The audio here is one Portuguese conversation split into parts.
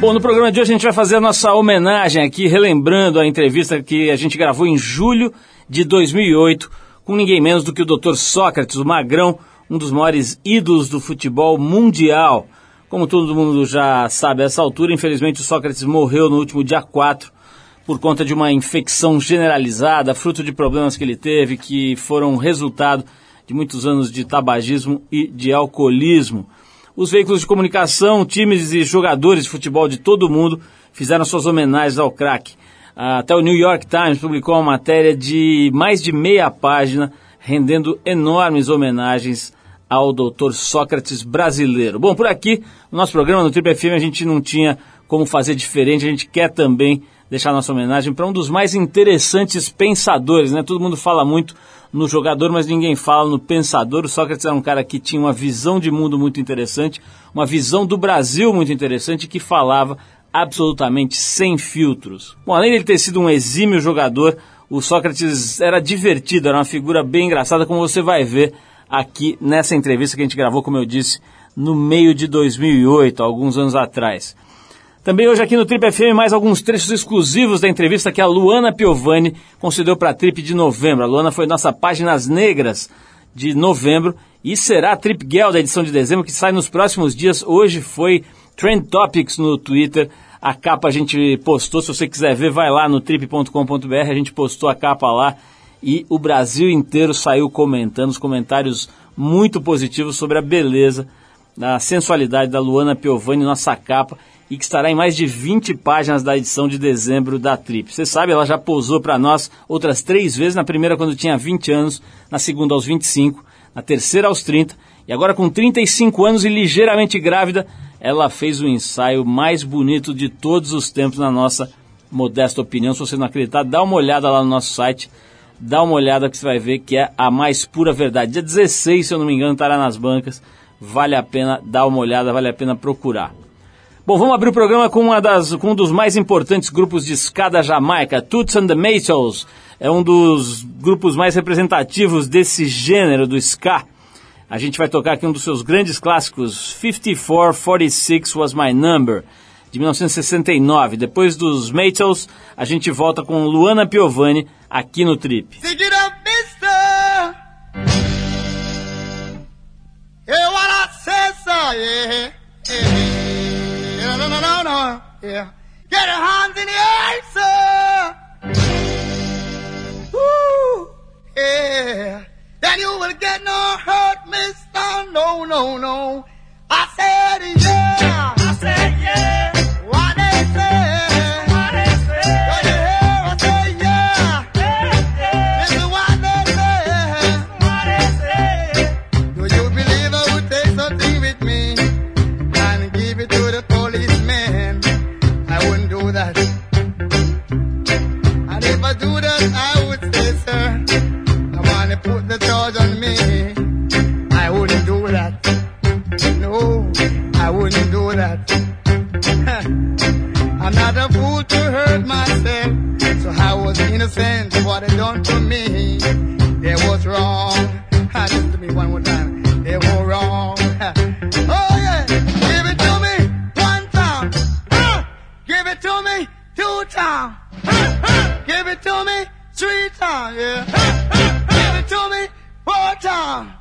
Bom, no programa de hoje a gente vai fazer a nossa homenagem aqui, relembrando a entrevista que a gente gravou em julho de 2008 com ninguém menos do que o Dr. Sócrates, o Magrão, um dos maiores ídolos do futebol mundial. Como todo mundo já sabe a essa altura, infelizmente o Sócrates morreu no último dia 4 por conta de uma infecção generalizada, fruto de problemas que ele teve, que foram resultado de muitos anos de tabagismo e de alcoolismo. Os veículos de comunicação, times e jogadores de futebol de todo o mundo fizeram suas homenagens ao craque. Até o New York Times publicou uma matéria de mais de meia página, rendendo enormes homenagens ao Dr. Sócrates brasileiro. Bom, por aqui, no nosso programa, no Triple FM, a gente não tinha como fazer diferente, a gente quer também deixar nossa homenagem para um dos mais interessantes pensadores, né? Todo mundo fala muito no jogador, mas ninguém fala no pensador. O Sócrates era um cara que tinha uma visão de mundo muito interessante, uma visão do Brasil muito interessante que falava absolutamente sem filtros. Bom, além de ter sido um exímio jogador, o Sócrates era divertido, era uma figura bem engraçada, como você vai ver aqui nessa entrevista que a gente gravou, como eu disse, no meio de 2008, alguns anos atrás. Também hoje aqui no Trip FM mais alguns trechos exclusivos da entrevista que a Luana Piovani concedeu para a Trip de novembro. A Luana foi nossa Páginas Negras de novembro e será a Trip Girl da edição de dezembro que sai nos próximos dias. Hoje foi Trend Topics no Twitter. A capa a gente postou, se você quiser ver, vai lá no trip.com.br, a gente postou a capa lá e o Brasil inteiro saiu comentando, os comentários muito positivos sobre a beleza, a sensualidade da Luana Piovani, nossa capa e que estará em mais de 20 páginas da edição de dezembro da Trip. Você sabe, ela já pousou para nós outras três vezes, na primeira quando tinha 20 anos, na segunda aos 25, na terceira aos 30, e agora com 35 anos e ligeiramente grávida, ela fez o ensaio mais bonito de todos os tempos na nossa modesta opinião. Se você não acreditar, dá uma olhada lá no nosso site, dá uma olhada que você vai ver que é a mais pura verdade. Dia 16, se eu não me engano, estará nas bancas. Vale a pena dar uma olhada, vale a pena procurar. Bom, vamos abrir o programa com, uma das, com um dos mais importantes grupos de escada Jamaica, Toots and the Maytals. É um dos grupos mais representativos desse gênero do ska. A gente vai tocar aqui um dos seus grandes clássicos, 5446 Was My Number, de 1969. Depois dos Maytals, a gente volta com Luana Piovani aqui no Trip. Hey, what I said, so, yeah, yeah. No, no. Yeah. Get your hands in the air, sir. Woo. Yeah. Then you will get no hurt, mister. No, no, no. I said yeah. I said yeah. I wanna put the charge on me. I wouldn't do that. No, I wouldn't do that. I'm not a fool to hurt myself. So I was innocent of what they done to me. It was wrong. I just to me yeah. Give it to me one time.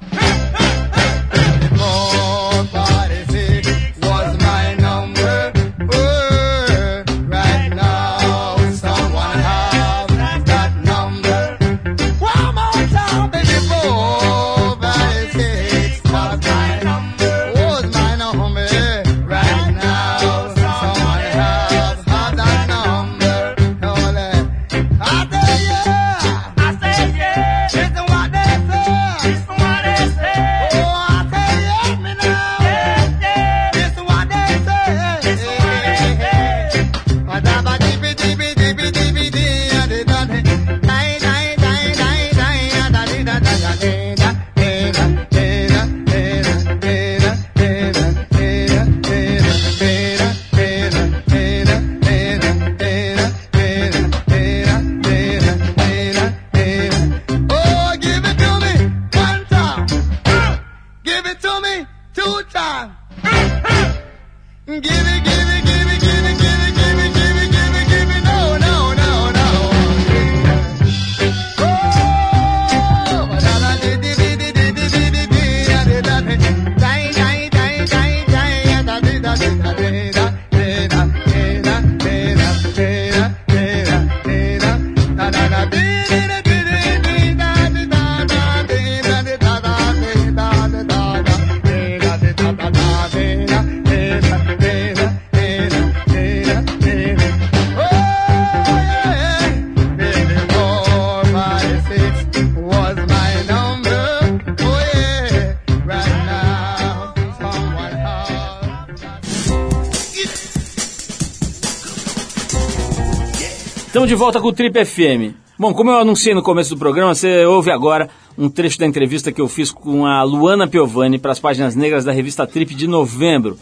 Estamos de volta com o Trip FM. Bom, como eu anunciei no começo do programa, você ouve agora um trecho da entrevista que eu fiz com a Luana Piovani para as páginas negras da revista Trip de novembro.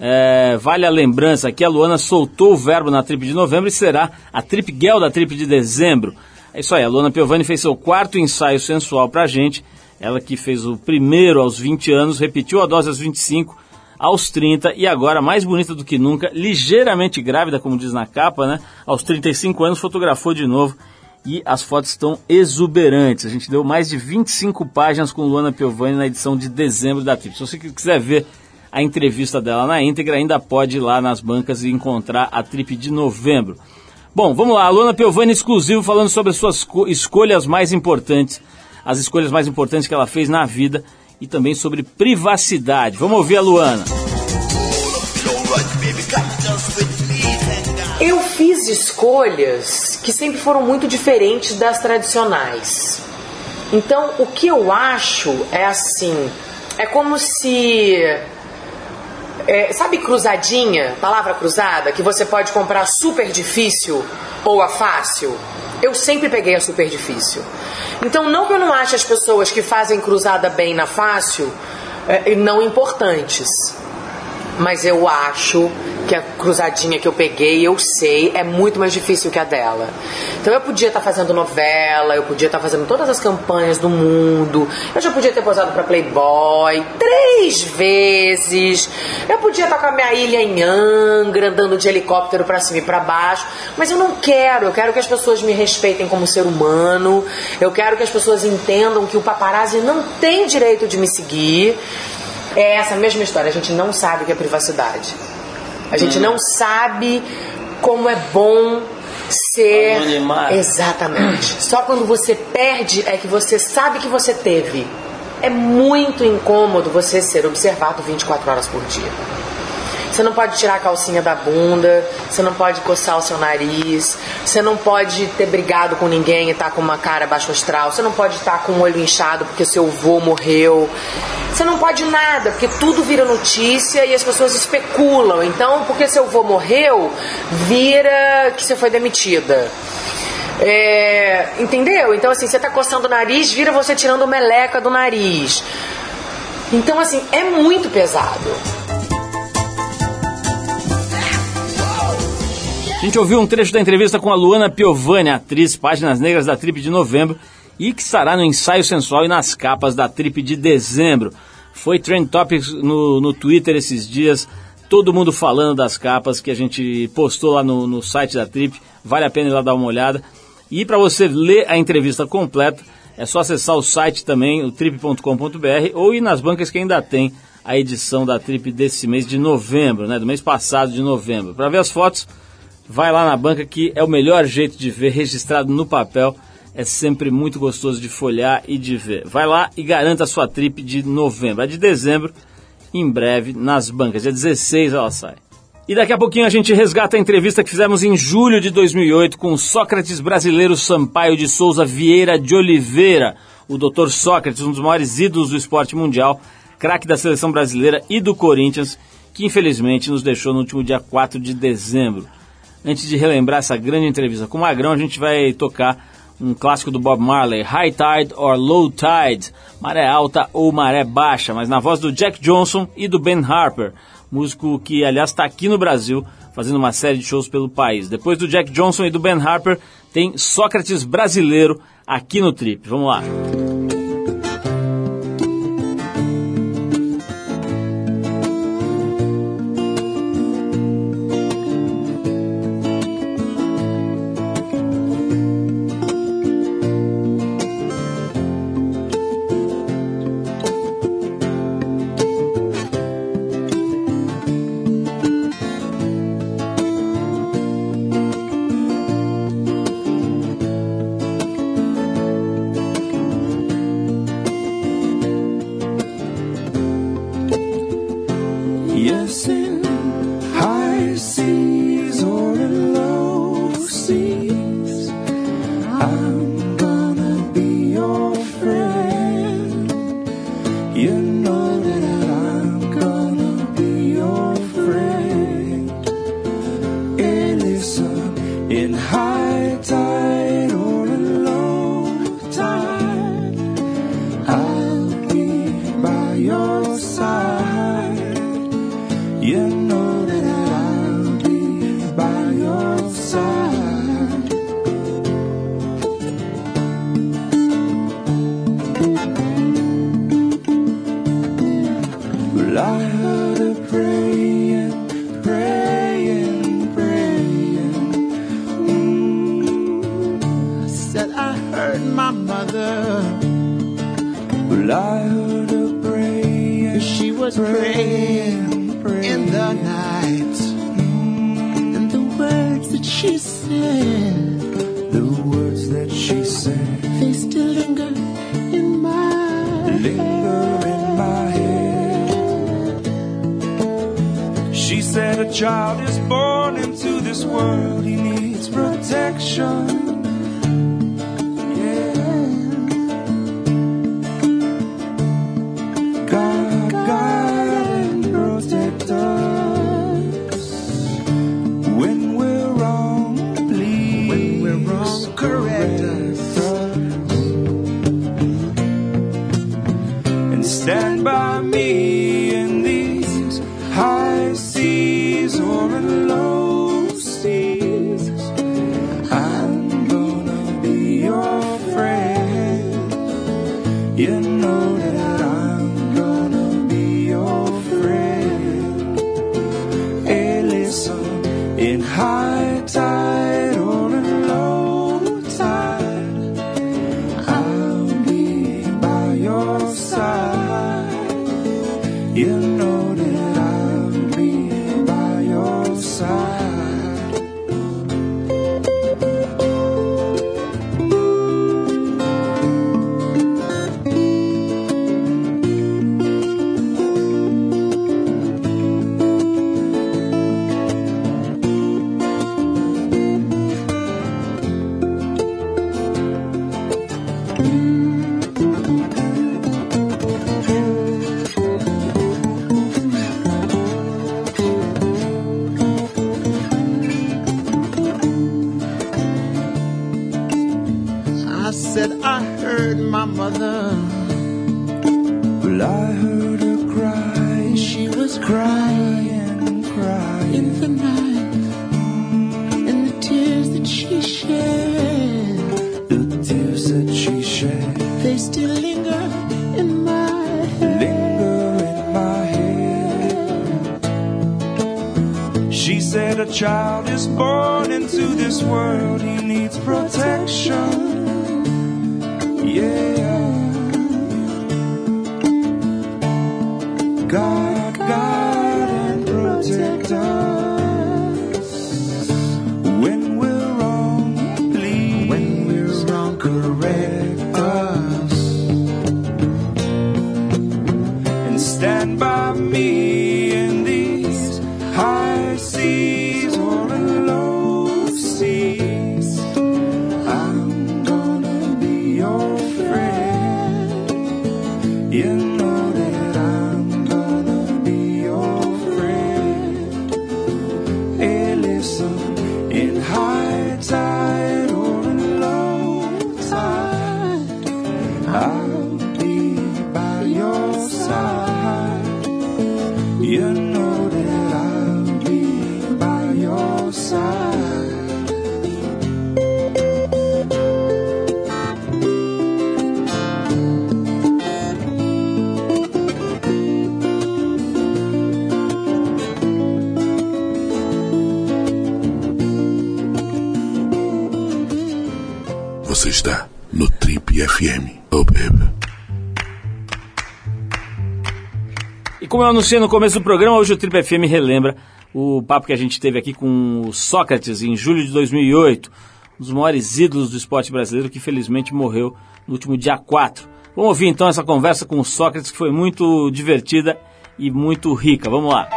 É, vale a lembrança que a Luana soltou o verbo na Trip de novembro e será a Trip Girl da Trip de dezembro. É isso aí, a Luana Piovani fez seu quarto ensaio sensual para a gente. Ela que fez o primeiro aos 20 anos, repetiu a dose aos 25 aos 30 e agora, mais bonita do que nunca, ligeiramente grávida, como diz na capa, né? Aos 35 anos, fotografou de novo e as fotos estão exuberantes. A gente deu mais de 25 páginas com Luana Piovani na edição de dezembro da Trip. Se você quiser ver a entrevista dela na íntegra, ainda pode ir lá nas bancas e encontrar a Trip de novembro. Bom, vamos lá, a Luana Piovani exclusivo falando sobre as suas escolhas mais importantes, as escolhas mais importantes que ela fez na vida e também sobre privacidade. Vamos ouvir a Luana. Eu fiz escolhas que sempre foram muito diferentes das tradicionais. Então, o que eu acho é assim: é como se. É, sabe cruzadinha, palavra cruzada, que você pode comprar super difícil ou a fácil? Eu sempre peguei a super difícil. Então, não que eu não ache as pessoas que fazem cruzada bem na fácil é, não importantes, mas eu acho que a cruzadinha que eu peguei, eu sei, é muito mais difícil que a dela. Então eu podia estar tá fazendo novela, eu podia estar tá fazendo todas as campanhas do mundo, eu já podia ter posado para Playboy três vezes, eu podia estar tá com a minha ilha em Angra, andando de helicóptero para cima e para baixo, mas eu não quero, eu quero que as pessoas me respeitem como ser humano, eu quero que as pessoas entendam que o paparazzi não tem direito de me seguir. É essa mesma história, a gente não sabe o que é privacidade. A gente hum. não sabe como é bom ser. Anonimato. Exatamente. Só quando você perde é que você sabe que você teve. É muito incômodo você ser observado 24 horas por dia. Você não pode tirar a calcinha da bunda, você não pode coçar o seu nariz, você não pode ter brigado com ninguém e estar tá com uma cara baixo astral, você não pode estar tá com o olho inchado porque seu avô morreu. Você não pode nada, porque tudo vira notícia e as pessoas especulam. Então, porque seu avô morreu, vira que você foi demitida. É, entendeu? Então, assim, você tá coçando o nariz, vira você tirando meleca do nariz. Então, assim, é muito pesado. A gente ouviu um trecho da entrevista com a Luana Piovani, atriz Páginas Negras da Trip de novembro, e que estará no ensaio sensual e nas capas da Trip de dezembro. Foi Trend Topics no, no Twitter esses dias, todo mundo falando das capas que a gente postou lá no, no site da Trip, vale a pena ir lá dar uma olhada. E para você ler a entrevista completa, é só acessar o site também, o trip.com.br, ou ir nas bancas que ainda tem a edição da Trip desse mês de novembro, né, do mês passado de novembro. Para ver as fotos, Vai lá na banca que é o melhor jeito de ver, registrado no papel. É sempre muito gostoso de folhear e de ver. Vai lá e garanta a sua trip de novembro. A de dezembro, em breve, nas bancas. Dia 16 ela sai. E daqui a pouquinho a gente resgata a entrevista que fizemos em julho de 2008 com Sócrates brasileiro Sampaio de Souza Vieira de Oliveira, o Dr. Sócrates, um dos maiores ídolos do esporte mundial, craque da seleção brasileira e do Corinthians, que infelizmente nos deixou no último dia 4 de dezembro. Antes de relembrar essa grande entrevista com o Magrão, a gente vai tocar um clássico do Bob Marley, High Tide or Low Tide, maré alta ou maré baixa, mas na voz do Jack Johnson e do Ben Harper, músico que aliás está aqui no Brasil fazendo uma série de shows pelo país. Depois do Jack Johnson e do Ben Harper, tem Sócrates brasileiro aqui no Trip. Vamos lá. in high stand by me in these high seas como eu anunciei no começo do programa, hoje o Triple FM relembra o papo que a gente teve aqui com o Sócrates em julho de 2008, um dos maiores ídolos do esporte brasileiro que felizmente morreu no último dia 4. Vamos ouvir então essa conversa com o Sócrates que foi muito divertida e muito rica. Vamos lá.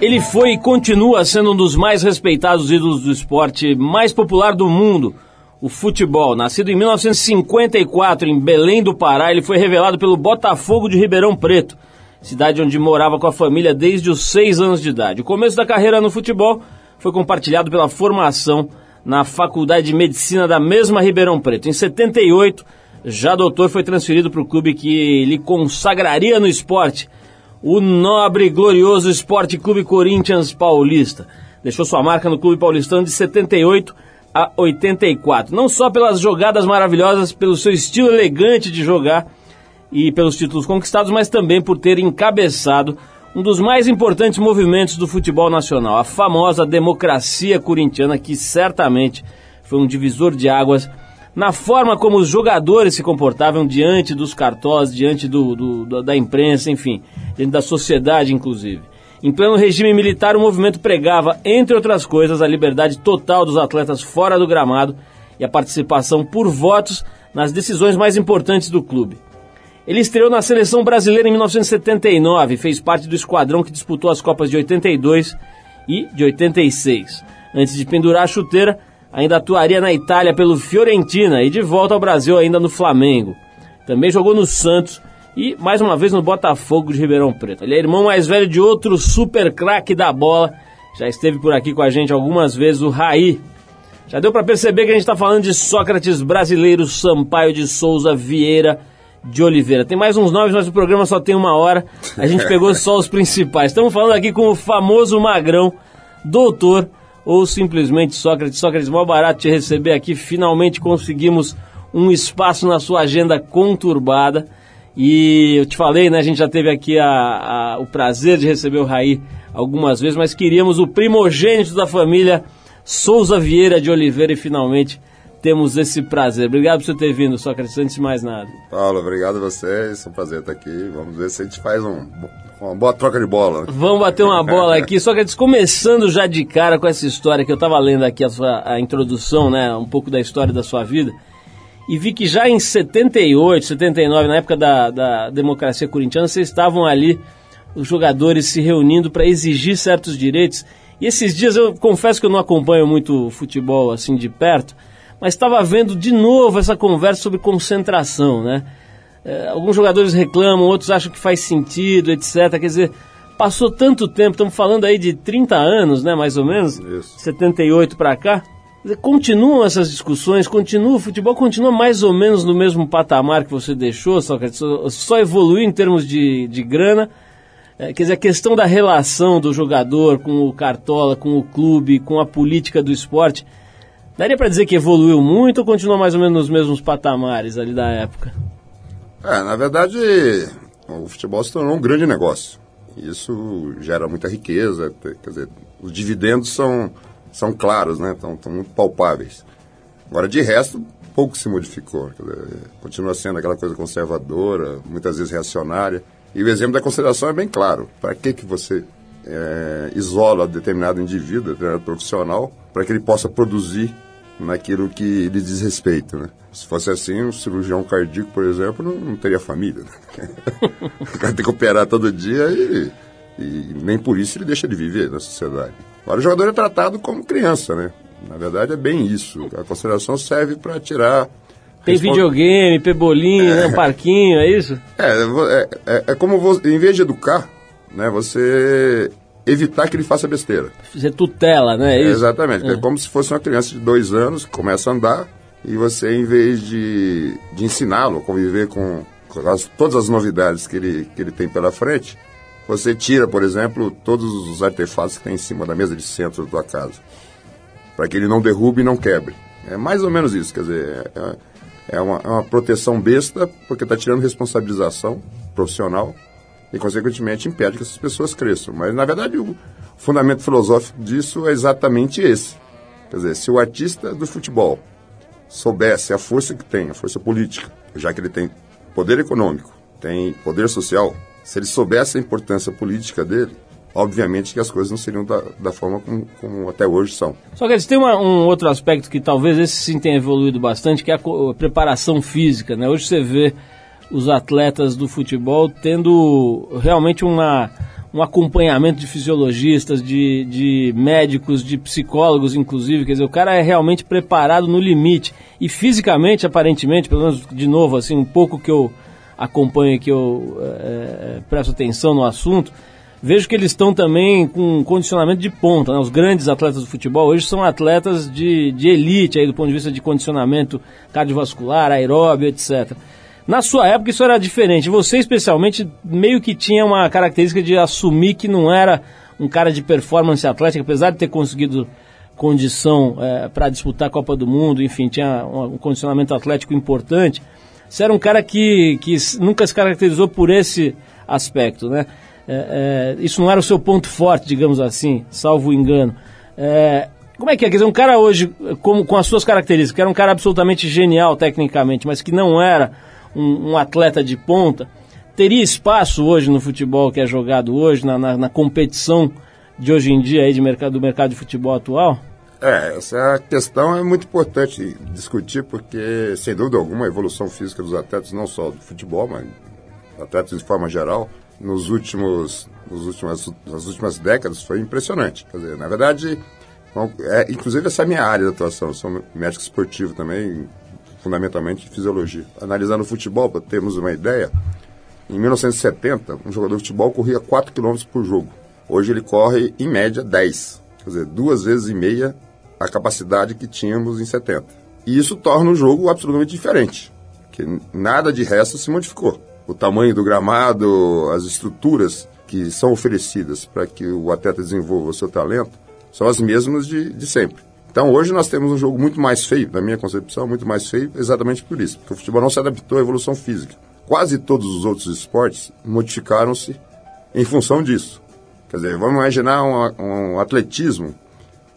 Ele foi e continua sendo um dos mais respeitados ídolos do esporte mais popular do mundo, o futebol. Nascido em 1954 em Belém do Pará, ele foi revelado pelo Botafogo de Ribeirão Preto, cidade onde morava com a família desde os seis anos de idade. O começo da carreira no futebol foi compartilhado pela formação na Faculdade de Medicina da mesma Ribeirão Preto. Em 78, já doutor foi transferido para o clube que lhe consagraria no esporte, o nobre e glorioso Esporte Clube Corinthians Paulista. Deixou sua marca no Clube Paulistano de 78 a 84. Não só pelas jogadas maravilhosas, pelo seu estilo elegante de jogar e pelos títulos conquistados, mas também por ter encabeçado um dos mais importantes movimentos do futebol nacional, a famosa democracia corintiana, que certamente foi um divisor de águas na forma como os jogadores se comportavam diante dos cartós, diante do, do- da imprensa, enfim, diante da sociedade, inclusive. Em pleno regime militar, o movimento pregava, entre outras coisas, a liberdade total dos atletas fora do gramado e a participação por votos nas decisões mais importantes do clube. Ele estreou na seleção brasileira em 1979 e fez parte do esquadrão que disputou as Copas de 82 e de 86. Antes de pendurar a chuteira, ainda atuaria na Itália pelo Fiorentina e de volta ao Brasil ainda no Flamengo. Também jogou no Santos e mais uma vez no Botafogo de Ribeirão Preto. Ele é irmão mais velho de outro super craque da bola, já esteve por aqui com a gente algumas vezes, o Raí. Já deu para perceber que a gente está falando de Sócrates brasileiro, Sampaio de Souza Vieira de Oliveira. Tem mais uns nomes, mas o programa só tem uma hora. A gente pegou só os principais. Estamos falando aqui com o famoso Magrão, doutor ou simplesmente Sócrates. Sócrates, mó barato te receber aqui. Finalmente conseguimos um espaço na sua agenda conturbada. E eu te falei, né? A gente já teve aqui a, a, o prazer de receber o Raí algumas vezes, mas queríamos o primogênito da família, Souza Vieira de Oliveira, e finalmente temos esse prazer. Obrigado por você ter vindo, Sócrates, antes de mais nada. Paulo, obrigado a vocês, é um prazer estar aqui. Vamos ver se a gente faz um, uma boa troca de bola. Vamos bater uma bola aqui. Sócrates, começando já de cara com essa história que eu estava lendo aqui, a, sua, a introdução, né, um pouco da história da sua vida e vi que já em 78, 79, na época da, da democracia corintiana, vocês estavam ali, os jogadores se reunindo para exigir certos direitos. E esses dias eu confesso que eu não acompanho muito futebol assim de perto, mas estava vendo de novo essa conversa sobre concentração, né? É, alguns jogadores reclamam, outros acham que faz sentido, etc. Quer dizer, passou tanto tempo, estamos falando aí de 30 anos, né, mais ou menos, Isso. 78 para cá. Continuam essas discussões, continua o futebol, continua mais ou menos no mesmo patamar que você deixou, só, só evoluiu em termos de, de grana. É, quer dizer, a questão da relação do jogador com o Cartola, com o clube, com a política do esporte, daria para dizer que evoluiu muito ou continua mais ou menos nos mesmos patamares ali da época? É, na verdade, o futebol se tornou um grande negócio. Isso gera muita riqueza, quer dizer, os dividendos são são claros, né? Estão, muito palpáveis. Agora, de resto, pouco se modificou. Continua sendo aquela coisa conservadora, muitas vezes reacionária. E o exemplo da consideração é bem claro. Para que, que você é, isola determinado indivíduo, determinado profissional, para que ele possa produzir naquilo que lhe diz respeito, né? Se fosse assim, um cirurgião cardíaco, por exemplo, não, não teria família. Né? o cara tem que operar todo dia e, e nem por isso ele deixa de viver na sociedade. Agora o jogador é tratado como criança, né? Na verdade é bem isso. A consideração serve para tirar. Tem videogame, pebolinho, é. né, um parquinho, é isso? É, é, é, é como você, em vez de educar, né, você evitar que ele faça besteira. Você tutela, né? É exatamente. É. como se fosse uma criança de dois anos que começa a andar e você, em vez de, de ensiná-lo a conviver com, com as, todas as novidades que ele, que ele tem pela frente, você tira, por exemplo, todos os artefatos que tem em cima da mesa de centro da tua casa, para que ele não derrube e não quebre. É mais ou menos isso, quer dizer, é, é uma, é uma proteção besta, porque está tirando responsabilização profissional e, consequentemente, impede que essas pessoas cresçam. Mas, na verdade, o fundamento filosófico disso é exatamente esse. Quer dizer, se o artista do futebol soubesse a força que tem, a força política, já que ele tem poder econômico, tem poder social, se ele soubesse a importância política dele, obviamente que as coisas não seriam da, da forma como, como, até hoje são. Só que tem uma, um outro aspecto que talvez esse sim tenha evoluído bastante, que é a, a, preparação física. Né? Hoje você vê os atletas do futebol tendo realmente uma, um acompanhamento de fisiologistas, de, de médicos, de psicólogos, inclusive. Quer dizer, o cara é realmente preparado no limite. E fisicamente, aparentemente, pelo menos de novo, assim, um pouco que eu acompanho que eu é, presto atenção no assunto, vejo que eles estão também com um condicionamento de ponta. Né? Os grandes atletas do futebol hoje são atletas de, de elite aí, do ponto de vista de condicionamento cardiovascular, aeróbio, etc. Na sua época isso era diferente. Você especialmente meio que tinha uma característica de assumir que não era um cara de performance atlética, apesar de ter conseguido condição é, para disputar a Copa do Mundo, enfim, tinha um condicionamento atlético importante você era um cara que, que nunca se caracterizou por esse aspecto, né? É, é, isso não era o seu ponto forte, digamos assim, salvo engano. É, como é que é? Quer dizer, um cara hoje, como, com as suas características, que era um cara absolutamente genial tecnicamente, mas que não era um, um atleta de ponta, teria espaço hoje no futebol que é jogado hoje, na, na, na competição de hoje em dia aí de mercado, do mercado de futebol atual? É, essa questão é muito importante discutir porque, sem dúvida alguma, a evolução física dos atletas, não só do futebol, mas atletas de forma geral, nos últimos, nos últimas, nas últimas décadas foi impressionante. Quer dizer, na verdade, é, inclusive essa é a minha área de atuação, sou médico esportivo também, fundamentalmente de fisiologia. Analisando o futebol, para termos uma ideia, em 1970, um jogador de futebol corria 4 km por jogo. Hoje ele corre, em média, 10. Quer dizer, duas vezes e meia a capacidade que tínhamos em 70. E isso torna o jogo absolutamente diferente, que nada de resto se modificou. O tamanho do gramado, as estruturas que são oferecidas para que o atleta desenvolva o seu talento são as mesmas de, de sempre. Então hoje nós temos um jogo muito mais feio, na minha concepção, muito mais feio, exatamente por isso, porque o futebol não se adaptou à evolução física. Quase todos os outros esportes modificaram-se em função disso. Quer dizer, vamos imaginar um, um atletismo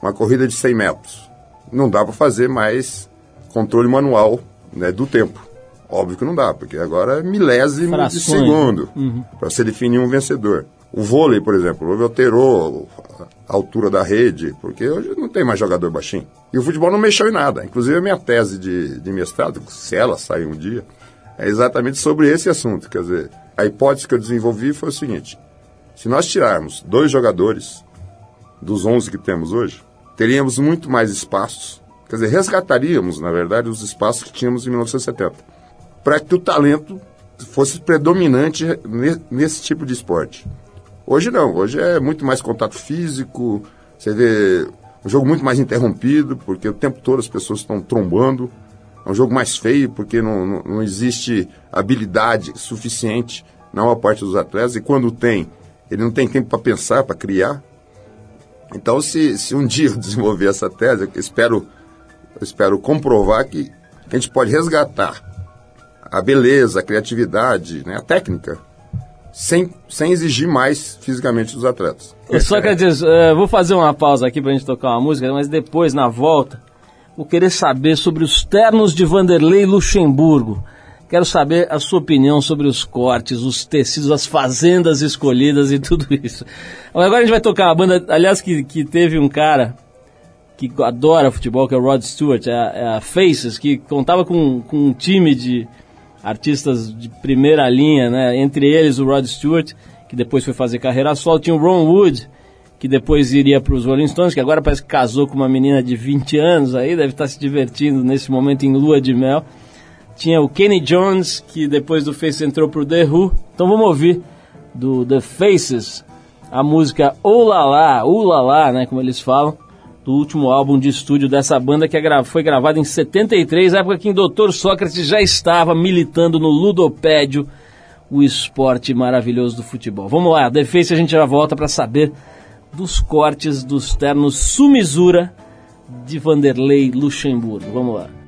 uma corrida de 100 metros. Não dá para fazer mais controle manual né, do tempo. Óbvio que não dá, porque agora é milésimo Frações. de segundo uhum. para você definir um vencedor. O vôlei, por exemplo, alterou a altura da rede, porque hoje não tem mais jogador baixinho. E o futebol não mexeu em nada. Inclusive a minha tese de, de mestrado, se ela sair um dia, é exatamente sobre esse assunto. Quer dizer, a hipótese que eu desenvolvi foi o seguinte: se nós tirarmos dois jogadores dos 11 que temos hoje, teríamos muito mais espaços, quer dizer, resgataríamos, na verdade, os espaços que tínhamos em 1970, para que o talento fosse predominante nesse tipo de esporte. Hoje não, hoje é muito mais contato físico, você vê um jogo muito mais interrompido, porque o tempo todo as pessoas estão trombando, é um jogo mais feio, porque não, não, não existe habilidade suficiente na maior parte dos atletas, e quando tem, ele não tem tempo para pensar, para criar, então, se, se um dia eu desenvolver essa tese, eu espero, eu espero comprovar que, a gente pode resgatar a beleza, a criatividade, né, a técnica, sem, sem exigir mais fisicamente dos atletas. Sócrates, é. uh, vou fazer uma pausa aqui para a gente tocar uma música, mas depois, na volta, vou querer saber sobre os ternos de Vanderlei Luxemburgo. Quero saber a sua opinião sobre os cortes, os tecidos, as fazendas escolhidas e tudo isso. Agora a gente vai tocar uma banda, aliás, que, que teve um cara que adora futebol, que é o Rod Stewart, é a, é a Faces, que contava com, com um time de artistas de primeira linha, né? Entre eles o Rod Stewart, que depois foi fazer carreira solo, tinha o Ron Wood, que depois iria para os Rolling Stones, que agora parece que casou com uma menina de 20 anos aí, deve estar se divertindo nesse momento em lua de mel. Tinha o Kenny Jones, que depois do Faces entrou pro The Who. Então vamos ouvir do The Faces a música Olala, Ulala, né, como eles falam, do último álbum de estúdio dessa banda que é foi gravado em 73, época que o Dr. Sócrates já estava militando no ludopédio, o esporte maravilhoso do futebol. Vamos lá, The Face a gente já volta para saber dos cortes dos ternos Sumizura de Vanderlei Luxemburgo. Vamos lá.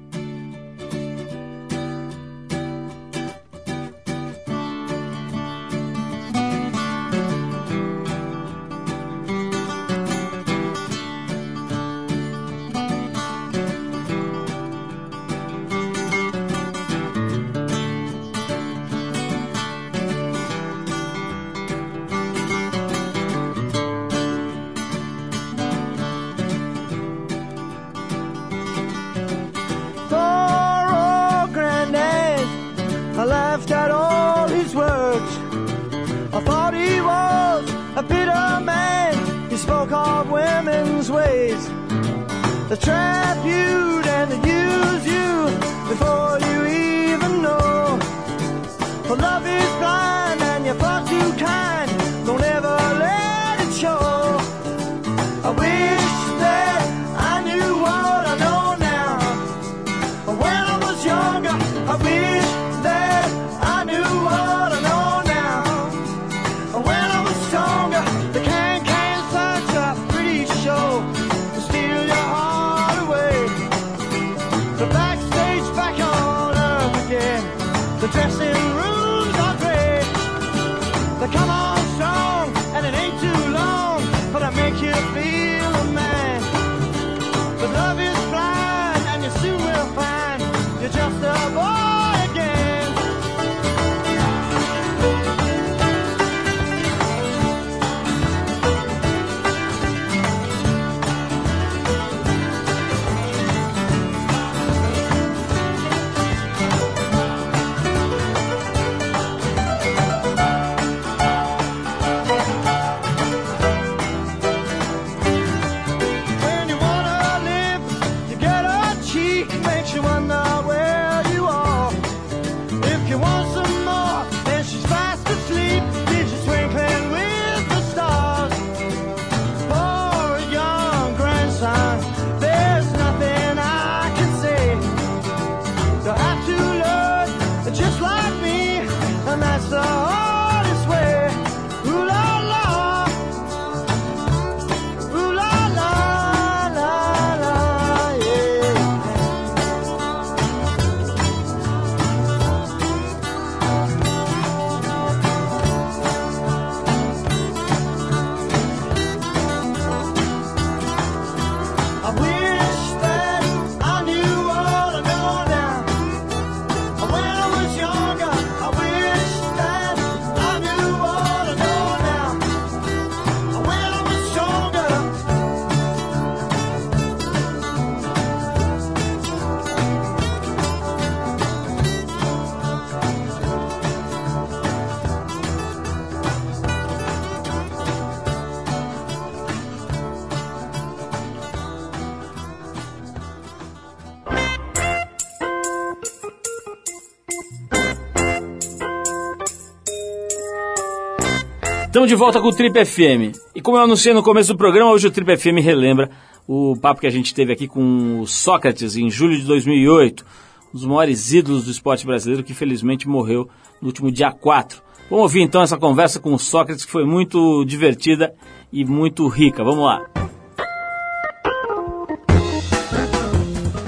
De volta com o Trip FM. E como eu anunciei no começo do programa, hoje o Trip FM relembra o papo que a gente teve aqui com o Sócrates em julho de 2008, um dos maiores ídolos do esporte brasileiro que felizmente morreu no último dia 4. Vamos ouvir então essa conversa com o Sócrates que foi muito divertida e muito rica. Vamos lá.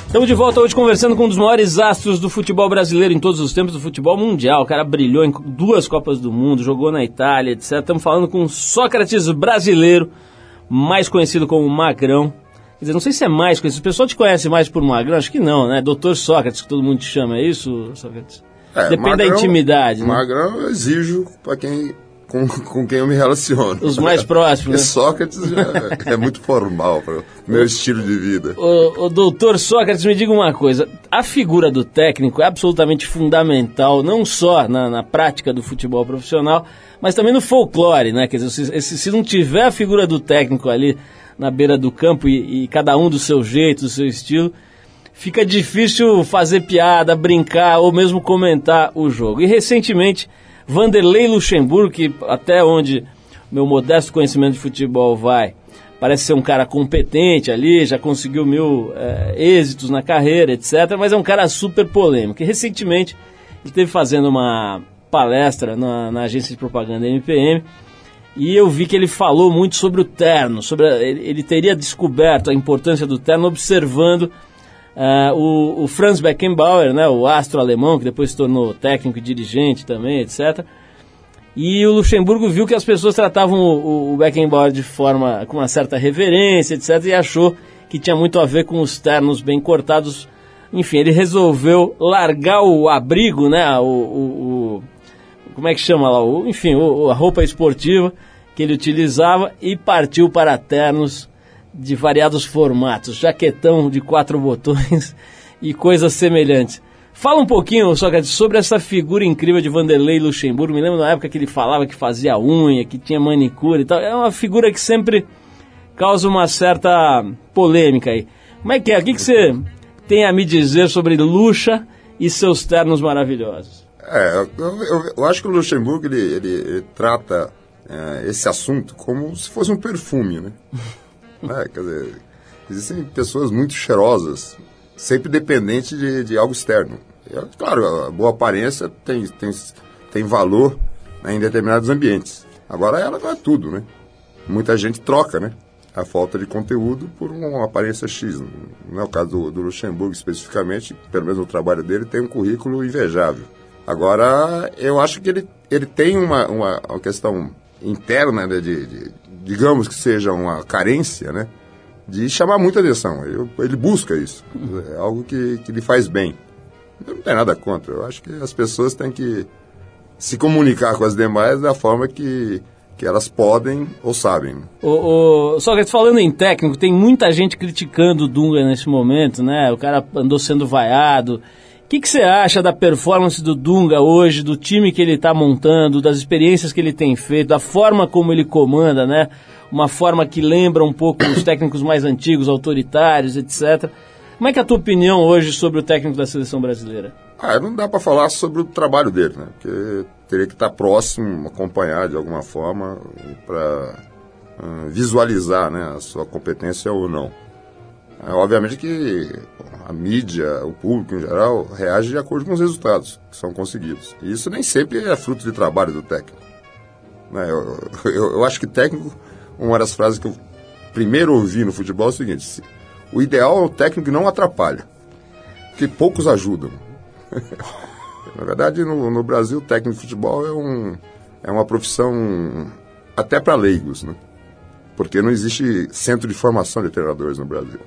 Estamos de volta hoje conversando com um dos maiores astros do futebol brasileiro em todos os tempos do futebol mundial. O cara brilhou em duas Copas do Mundo, jogou na Itália, etc. Estamos falando com o Sócrates brasileiro, mais conhecido como Magrão. Quer dizer, não sei se é mais conhecido. O pessoal te conhece mais por Magrão? Acho que não, né? Doutor Sócrates, que todo mundo te chama, é isso, Sócrates? É, Depende da Magrão- intimidade, né? Magrão eu exijo para quem com, com quem eu me relaciono. Os mais próximos, né? Sócrates já é muito formal para o meu estilo de vida. O, o doutor Sócrates, me diga uma coisa: a figura do técnico é absolutamente fundamental, não só na, na prática do futebol profissional, mas também no folclore, né? Quer dizer, se, se- se não tiver a figura do técnico ali na beira do campo e, e cada um do seu jeito, do seu estilo, fica difícil fazer piada, brincar ou mesmo comentar o jogo. E recentemente, Vanderlei Luxemburgo, que até onde meu modesto conhecimento de futebol vai, parece ser um cara competente ali, já conseguiu mil eh, êxitos na carreira, etc. Mas é um cara super polêmico. E recentemente ele esteve fazendo uma palestra na, na agência de propaganda MPM e eu vi que ele falou muito sobre o terno, sobre a- ele, ele teria descoberto a importância do terno observando ah, o, o Franz Beckenbauer, né, o astro alemão, que depois se tornou técnico e dirigente também, etc. E o Luxemburgo viu que as pessoas tratavam o, o Beckenbauer de forma com uma certa reverência, etc. E achou que tinha muito a ver com os ternos bem cortados. Enfim, ele resolveu largar o abrigo, né, o, o- como é que chama lá, enfim, a roupa esportiva que ele utilizava e partiu para ternos de variados formatos, jaquetão de quatro botões e coisas semelhantes. Fala um pouquinho, Sócrates, sobre essa figura incrível de Vanderlei Luxemburgo. Me lembro na época que ele falava que fazia unha, que tinha manicure e tal. É uma figura que sempre causa uma certa polêmica aí. Como é que é? O que, que você tem a me dizer sobre Luxa e seus ternos maravilhosos? É, eu, eu- eu acho que o Luxemburgo ele, ele- ele trata é, esse assunto como se fosse um perfume, né? É, quer dizer, existem pessoas muito cheirosas, sempre dependente de, de algo externo. É, claro, a boa aparência tem, tem, tem valor né, em determinados ambientes. Agora ela não é tudo, né? Muita gente troca, né? A falta de conteúdo por uma aparência X. Não é o caso do, do Luxemburgo especificamente, pelo menos no trabalho dele, tem um currículo invejável. Agora, eu acho que ele, ele tem uma, uma, uma questão interna, né, de, de- digamos que seja uma carência, né? De chamar muita atenção. Eu- ele busca isso. É algo que, que lhe faz bem. Eu não tenho nada contra. Eu acho que as pessoas têm que se comunicar com as demais da forma que, que elas podem ou sabem. O, o, Sócrates, falando em técnico, tem muita gente criticando o Dunga nesse momento, né? O cara andou sendo vaiado. O que, você acha da performance do Dunga hoje, do time que ele está montando, das experiências que ele tem feito, da forma como ele comanda, né? Uma forma que lembra um pouco os técnicos mais antigos, autoritários, etc. Como é que é a tua opinião hoje sobre o técnico da seleção brasileira? Ah, não dá para falar sobre o trabalho dele, né? Porque teria que estar próximo, acompanhar de alguma forma para visualizar, né, a sua competência ou não. É, obviamente que a mídia, o público em geral, reage de acordo com os resultados que são conseguidos. E isso nem sempre é fruto de trabalho do técnico. Né, Eu, eu, eu acho que técnico, uma das frases que eu primeiro ouvi no futebol é o seguinte: se- o ideal é o técnico que não atrapalha, porque poucos ajudam. Na verdade, no, no Brasil, técnico de futebol é, um, é uma profissão até para leigos, né? Porque não existe centro de formação de treinadores no Brasil.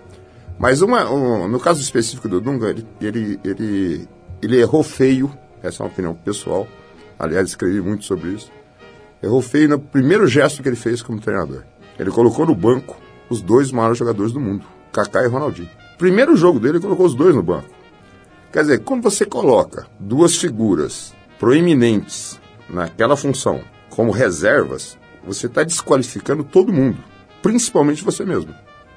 Mas uma, um- no caso específico do Dunga, ele, ele, ele, ele errou feio, essa é uma opinião pessoal, aliás, escrevi muito sobre isso. Errou feio no primeiro gesto que ele fez como treinador. Ele colocou no banco os dois maiores jogadores do mundo, Kaká e Ronaldinho. Primeiro jogo dele, ele colocou os dois no banco. Quer dizer, quando você coloca duas figuras proeminentes naquela função como reservas, você está desqualificando todo mundo, principalmente você mesmo,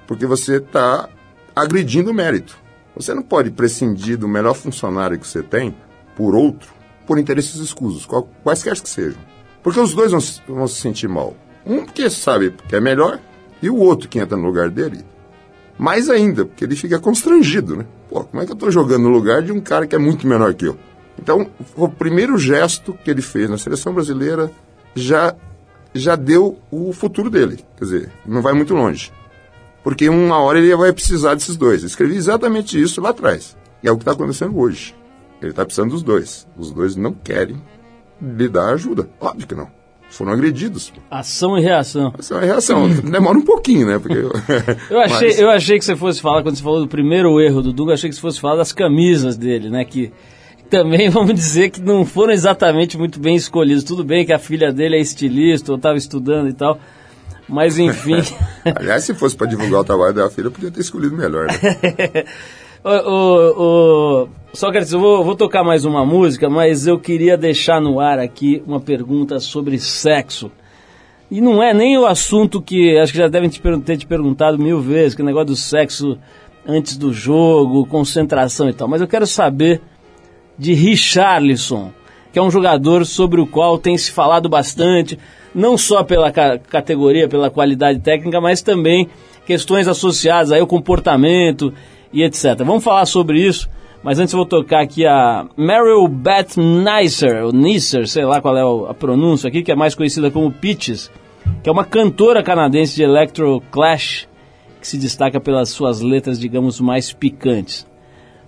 porque você está agredindo o mérito. Você não pode prescindir do melhor funcionário que você tem por outro, por interesses escusos, quaisquer que sejam. Porque os dois vão, se- vão se sentir mal. Um porque sabe que é melhor, e o outro que entra no lugar dele, mais ainda, porque ele fica constrangido, né? Pô, como é que eu tô jogando no lugar de um cara que é muito menor que eu? Então, o primeiro gesto que ele fez na seleção brasileira já, já deu o futuro dele. Quer dizer, não vai muito longe. Porque uma hora ele vai precisar desses dois. Eu escrevi exatamente isso lá atrás. E é o que está acontecendo hoje. Ele está precisando dos dois. Os dois não querem lhe dar ajuda. Óbvio que não. Foram agredidos. Ação e reação. É uma reação. Demora um pouquinho, né? Porque Eu achei, Mas- eu achei que você fosse falar, quando você falou do primeiro erro do Dunga, achei que você fosse falar das camisas dele, né? Que também vamos dizer que não foram exatamente muito bem escolhidas. Tudo bem que a filha dele é estilista, ou estava estudando e tal. Mas enfim. Aliás, se fosse para divulgar o trabalho da filha, podia ter escolhido melhor. Né? Ô, ô, Sócrates, eu vou, vou tocar mais uma música, mas eu queria deixar no ar aqui uma pergunta sobre sexo. E não é nem o assunto que acho que já devem te ter te perguntado mil vezes, que é o negócio do sexo antes do jogo, concentração e tal. Mas eu quero saber de Richarlison, que é um jogador sobre o qual tem se falado bastante, não só pela ca- categoria, pela qualidade técnica, mas também questões associadas ao comportamento e etc. Vamos falar sobre isso, mas antes eu vou tocar aqui a Meryl Beth Neisser, ou Neisser, sei lá qual é a pronúncia aqui, que é mais conhecida como Peaches, que é uma cantora canadense de electro clash, que se destaca pelas suas letras, digamos, mais picantes.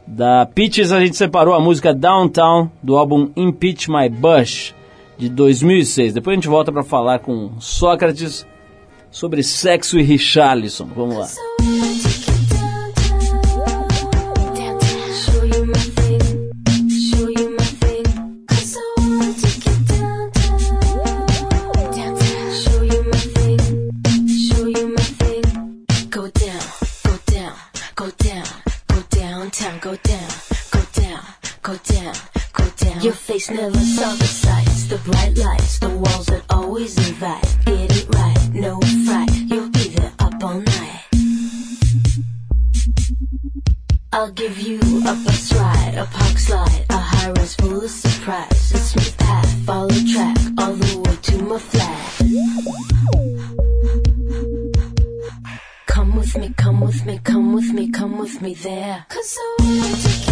Da Peaches a gente separou a música Downtown do álbum Impeach My Bush de 2006. Depois a gente volta para falar com Sócrates sobre sexo e Richarlison. Vamos lá. Go down, go down, go down. Your face never saw the the bright lights, the walls that always invite. Get it right, no fright, you'll be there up all night. I'll give you a bus ride, a park slide, a high rise full of surprise, a smooth path, follow track, all the way to my flat. Come with me, come with me, come with me, come with me there. Cause I wanna take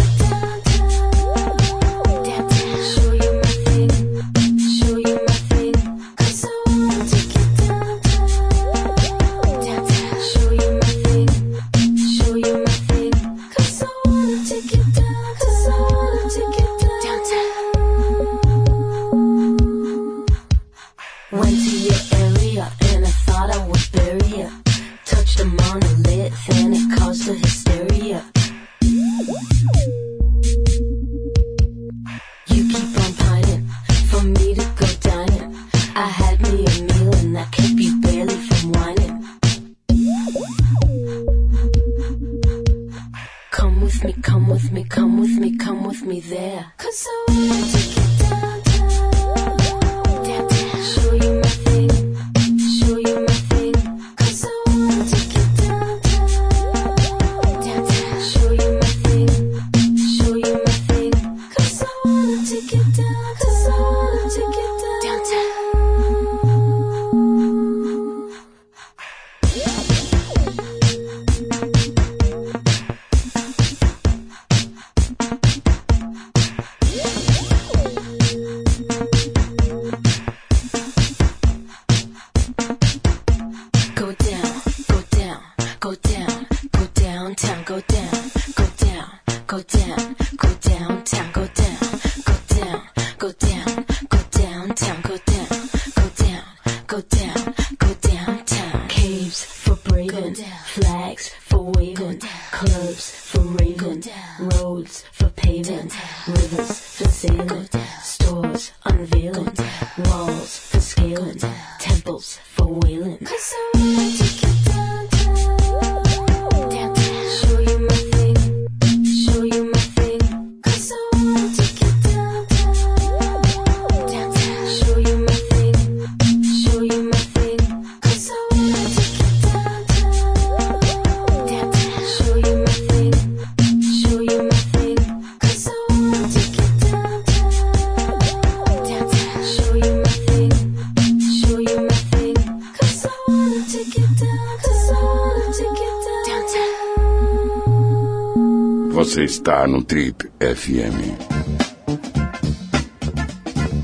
Está no Trip FM.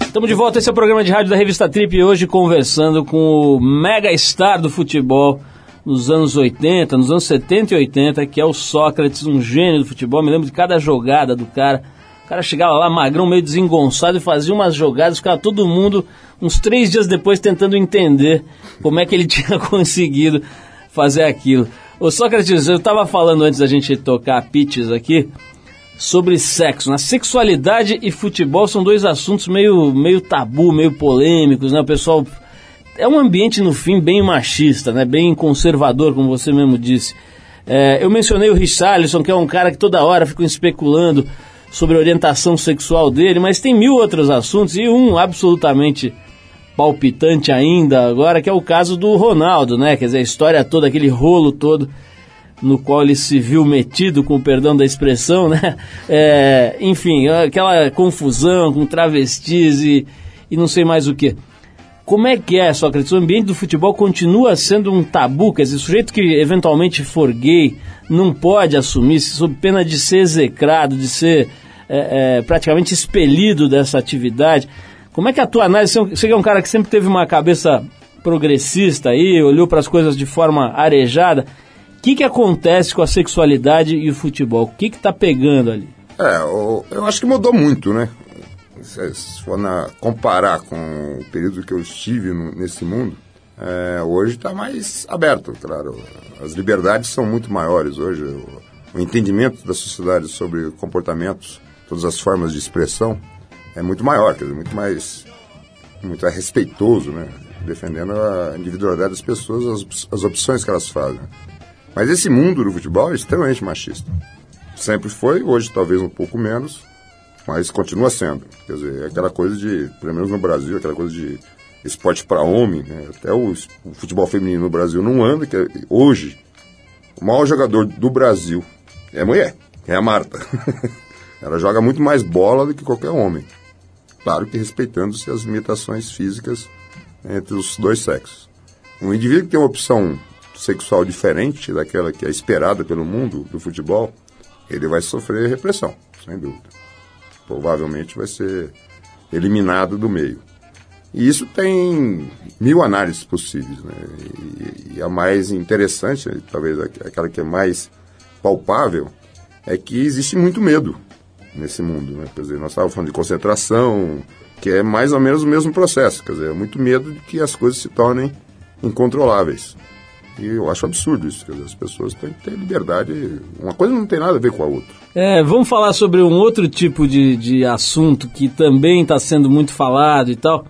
Estamos de volta, esse é o programa de rádio da revista Trip e hoje conversando com o mega star do futebol nos anos 80, nos anos 70 e 80, que é o Sócrates, um gênio do futebol. Me lembro de cada jogada do cara. O cara chegava lá, magrão, meio desengonçado, e fazia umas jogadas, ficava todo mundo, uns três dias depois, tentando entender como é que ele tinha conseguido fazer aquilo. Ô Sócrates, eu estava falando antes da gente tocar pitches aqui, sobre sexo. Na sexualidade e futebol são dois assuntos meio, meio tabu, meio polêmicos, né? O pessoal é um ambiente no fim bem machista, né? Bem conservador, como você mesmo disse. É, eu mencionei o Richarlison, que é um cara que toda hora fica especulando sobre a orientação sexual dele, mas tem mil outros assuntos e um absolutamente palpitante ainda agora, que é o caso do Ronaldo, né? Quer dizer, a história toda, aquele rolo todo no qual ele se viu metido, com o perdão da expressão, né? É, enfim, aquela confusão com travestis e, e não sei mais o que. Como é que é, Sócrates? O ambiente do futebol continua sendo um tabu, quer dizer, o sujeito que eventualmente for gay não pode assumir, sob pena de ser execrado, de ser é, é, praticamente expelido dessa atividade. Como é que a tua análise, você é um cara que sempre teve uma cabeça progressista aí, olhou para as coisas de forma arejada, que, que acontece com a sexualidade e o futebol? O que está pegando ali? É, eu, eu acho que mudou muito, né? Se, for na, comparar com o período que eu estive no, nesse mundo, é, hoje está mais aberto, claro. As liberdades são muito maiores hoje. O, o entendimento da sociedade sobre comportamentos, todas as formas de expressão, é muito maior, quer dizer, muito mais, muito mais respeitoso, né? Defendendo a individualidade das pessoas, as, as opções que elas fazem. Mas esse mundo do futebol é extremamente machista. Sempre foi, hoje talvez um pouco menos, mas continua sendo. Quer dizer, é aquela coisa de, pelo menos no Brasil, aquela coisa de esporte para homem, né? até o, o, futebol feminino no Brasil não anda, que é, hoje o maior jogador do Brasil é mulher, é a Marta. Ela joga muito mais bola do que qualquer homem. Claro que respeitando-se as limitações físicas entre os dois sexos. Um indivíduo que tem uma opção sexual diferente daquela que é esperada pelo mundo do futebol, ele vai sofrer repressão, sem dúvida. Provavelmente vai ser eliminado do meio. E isso tem mil análises possíveis. Né? E, e a mais interessante, talvez aquela que é mais palpável, é que existe muito medo nesse mundo. Né? Quer dizer, nós estávamos falando de concentração, que é mais ou menos o mesmo processo. Quer dizer, muito medo de que as coisas se tornem incontroláveis. E eu acho absurdo isso. As pessoas têm que ter liberdade. Uma coisa não tem nada a ver com a outra. É, vamos falar sobre um outro tipo de, de assunto que também está sendo muito falado e tal,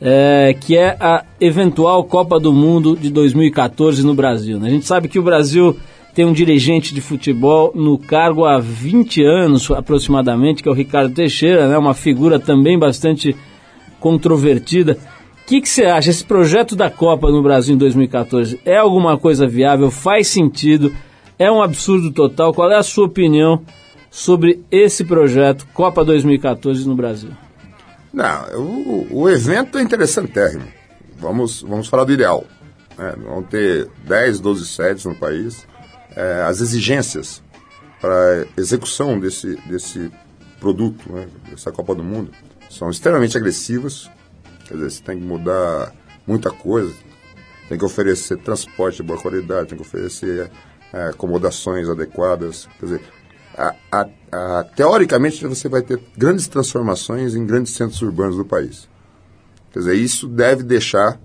é, que é a eventual Copa do Mundo de 2014 no Brasil. Né? A gente sabe que o Brasil tem um dirigente de futebol no cargo há 20 anos aproximadamente, que é o Ricardo Teixeira, né? uma figura também bastante controvertida. O que, você acha? Esse projeto da Copa no Brasil em 2014 é alguma coisa viável? Faz sentido? É um absurdo total? Qual é a sua opinião sobre esse projeto Copa 2014 no Brasil? Não, o, o evento é interessantérrimo. Vamos, vamos falar do ideal. Né? Vão ter 10, 12 sedes no país. É, as exigências para execução desse, desse produto, né? dessa Copa do Mundo, são extremamente agressivas. Quer dizer, você tem que mudar muita coisa. Tem que oferecer transporte de boa qualidade, tem que oferecer é, acomodações adequadas. Quer dizer, a, a, a, teoricamente você vai ter grandes transformações em grandes centros urbanos do país. Quer dizer, isso deve deixar,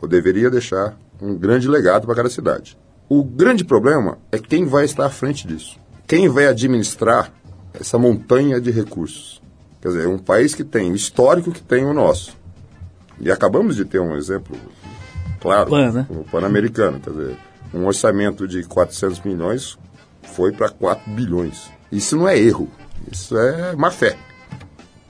ou deveria deixar, um grande legado para cada cidade. O grande problema é quem vai estar à frente disso. Quem vai administrar essa montanha de recursos. Quer dizer, um país que tem o histórico que tem o nosso e acabamos de ter um exemplo claro, Pan, né? o Pan-Americano. Quer dizer, um orçamento de 400 milhões foi para 4 bilhões. Isso não é erro, isso é má fé.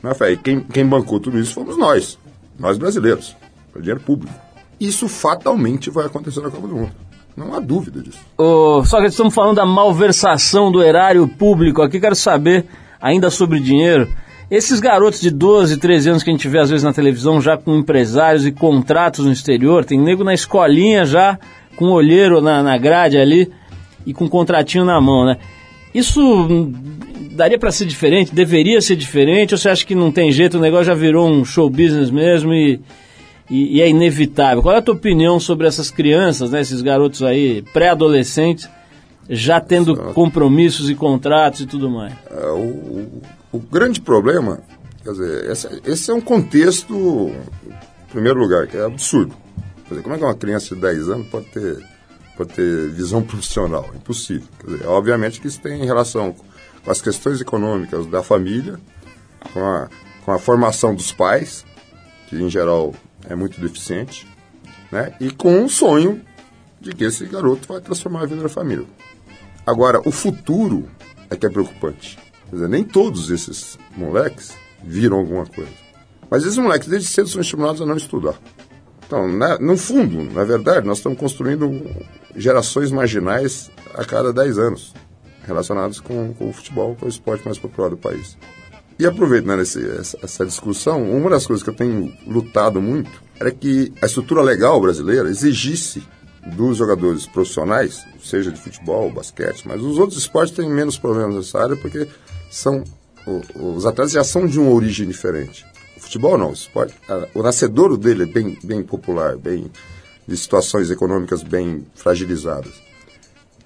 Má fé. E quem, quem bancou tudo isso fomos nós, nós brasileiros, o dinheiro público. Isso fatalmente vai acontecer na Copa do Mundo. Não há dúvida disso. Oh, só que estamos falando da malversação do erário público aqui. Quero saber, ainda sobre dinheiro, Esses garotos de 12, 13 anos que a gente vê às vezes na televisão já com empresários e contratos no exterior, tem nego na escolinha já com olheiro na, na grade ali e com contratinho na mão, né? Isso daria para ser diferente? Deveria ser diferente? Ou você acha que não tem jeito, o negócio já virou um show business mesmo e, e, e é inevitável? Qual é a tua opinião sobre essas crianças, né, esses garotos aí, pré-adolescentes, já tendo compromissos e contratos e tudo mais? É, o, o, grande problema, quer dizer, esse, esse é um contexto, em primeiro lugar, que é absurdo. Quer dizer, como é que uma criança de 10 anos pode ter, pode ter visão profissional? Impossível. Dizer, obviamente que isso tem relação com as questões econômicas da família, com a, com a formação dos pais, que em geral é muito deficiente, né? e com um sonho de que esse garoto vai transformar a vida da família. Agora, o futuro é que é preocupante. Quer dizer, nem todos esses moleques viram alguma coisa. Mas esses moleques, desde cedo, são estimulados a não estudar. Então, na, no fundo, na verdade, nós estamos construindo gerações marginais a cada 10 anos, relacionados com, com o futebol, é o esporte mais popular do país. E aproveitando esse, essa, essa discussão, uma das coisas que eu tenho lutado muito era que a estrutura legal brasileira exigisse dos jogadores profissionais, seja de futebol, basquete, mas os outros esportes têm menos problemas nessa área porque são os atletas já são de uma origem diferente. O futebol não, o esporte, o nascedouro dele é bem, bem popular, bem de situações econômicas bem fragilizadas.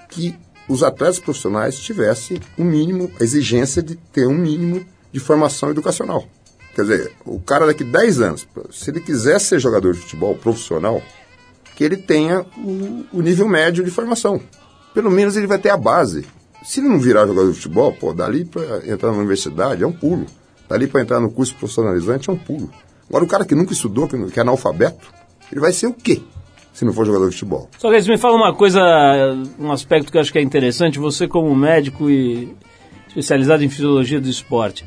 Que os atletas profissionais tivessem o um mínimo, a exigência de ter um mínimo de formação educacional. Quer dizer, o cara daqui 10 anos, se ele quiser ser jogador de futebol profissional, que ele tenha o, o nível médio de formação. Pelo menos ele vai ter a base. Se ele não virar jogador de futebol, pô, dali para entrar na universidade é um pulo. Dali para entrar no curso profissionalizante é um pulo. Agora, o cara que nunca estudou, que é analfabeto, ele vai ser o quê? Se não for jogador de futebol. Só que me fala uma coisa, um aspecto que eu acho que é interessante. Você, como médico e especializado em fisiologia do esporte,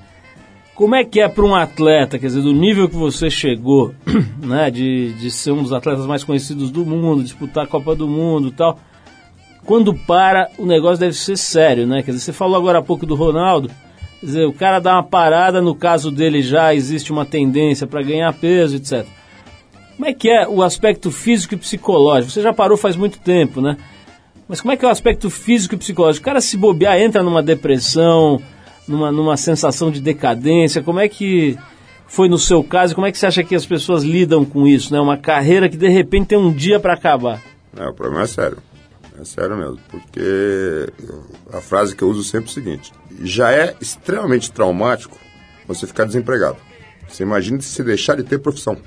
como é que é para um atleta, quer dizer, do nível que você chegou, né, de, de ser um dos atletas mais conhecidos do mundo, disputar a Copa do Mundo e tal, quando para, o negócio deve ser sério, né? Quer dizer, você falou agora há pouco do Ronaldo, quer dizer, o cara dá uma parada, no caso dele já existe uma tendência para ganhar peso, etc. Como é que é o aspecto físico e psicológico? Você já parou faz muito tempo, né? Mas como é que é o aspecto físico e psicológico? O cara se bobear, entra numa depressão, numa, numa sensação de decadência? Como é que foi no seu caso? Como é que você acha que as pessoas lidam com isso? Né? Uma carreira que de repente tem um dia para acabar. É, o problema é sério. É sério mesmo. Porque a frase que eu uso sempre é o seguinte: já é extremamente traumático você ficar desempregado. Você imagina se deixar de ter profissão.